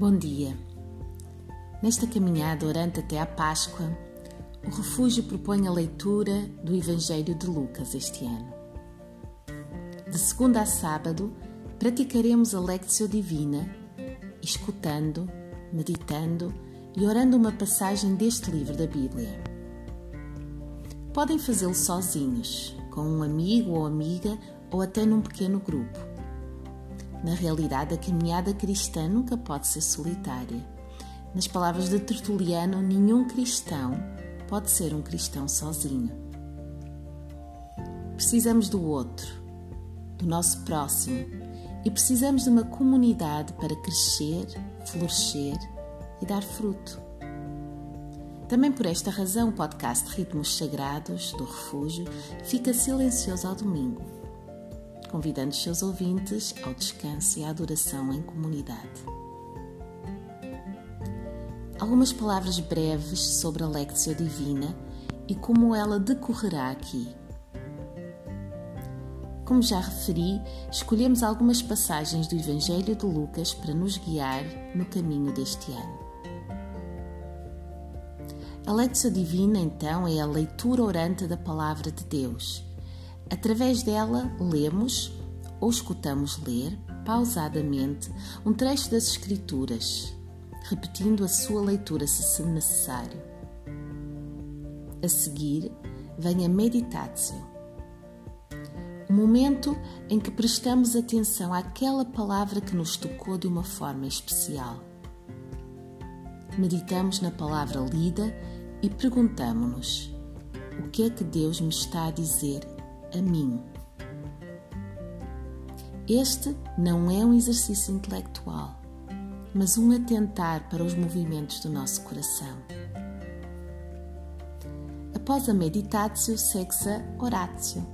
Bom dia. Nesta caminhada orante até à Páscoa, o Refúgio propõe a leitura do Evangelho de Lucas este ano. De segunda a sábado, praticaremos a Lectio Divina, escutando, meditando e orando uma passagem deste livro da Bíblia. Podem fazê-lo sozinhos, com um amigo ou amiga ou até num pequeno grupo. Na realidade, a caminhada cristã nunca pode ser solitária. Nas palavras de Tertuliano, nenhum cristão pode ser um cristão sozinho. Precisamos do outro, do nosso próximo, e precisamos de uma comunidade para crescer, florescer e dar fruto. Também por esta razão, o podcast Ritmos Sagrados do Refúgio fica silencioso ao domingo convidando os seus ouvintes ao descanso e à adoração em comunidade. Algumas palavras breves sobre a Lectio Divina e como ela decorrerá aqui. Como já referi, escolhemos algumas passagens do Evangelho de Lucas para nos guiar no caminho deste ano. A Lectio Divina, então, é a leitura orante da Palavra de Deus Através dela, lemos ou escutamos ler, pausadamente, um trecho das Escrituras, repetindo a sua leitura se necessário. A seguir, vem a meditatio, o momento em que prestamos atenção àquela palavra que nos tocou de uma forma especial. Meditamos na palavra lida e perguntamos-nos: o que é que Deus me está a dizer a mim. Este não é um exercício intelectual, mas um atentar para os movimentos do nosso coração. Após a meditatio, segue-se a oratio.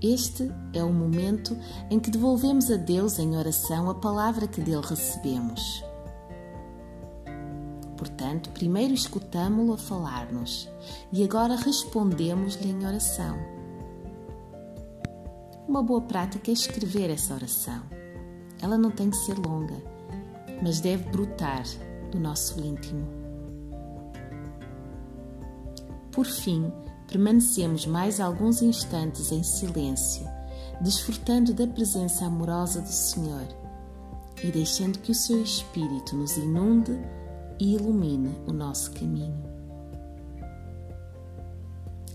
Este é o momento em que devolvemos a Deus em oração a palavra que dele recebemos. Portanto, primeiro escutamo-lo a falar-nos e agora respondemos-lhe em oração. Uma boa prática é escrever essa oração. Ela não tem que ser longa, mas deve brotar do nosso íntimo. Por fim, permanecemos mais alguns instantes em silêncio, desfrutando da presença amorosa do Senhor e deixando que o seu Espírito nos inunde e ilumine o nosso caminho.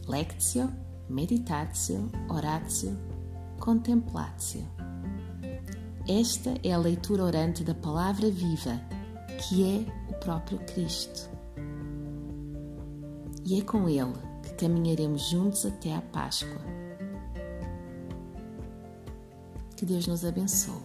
Lectio, meditatio, oratio contemplatio. Esta é a leitura orante da palavra viva, que é o próprio Cristo. E é com Ele que caminharemos juntos até à Páscoa. Que Deus nos abençoe.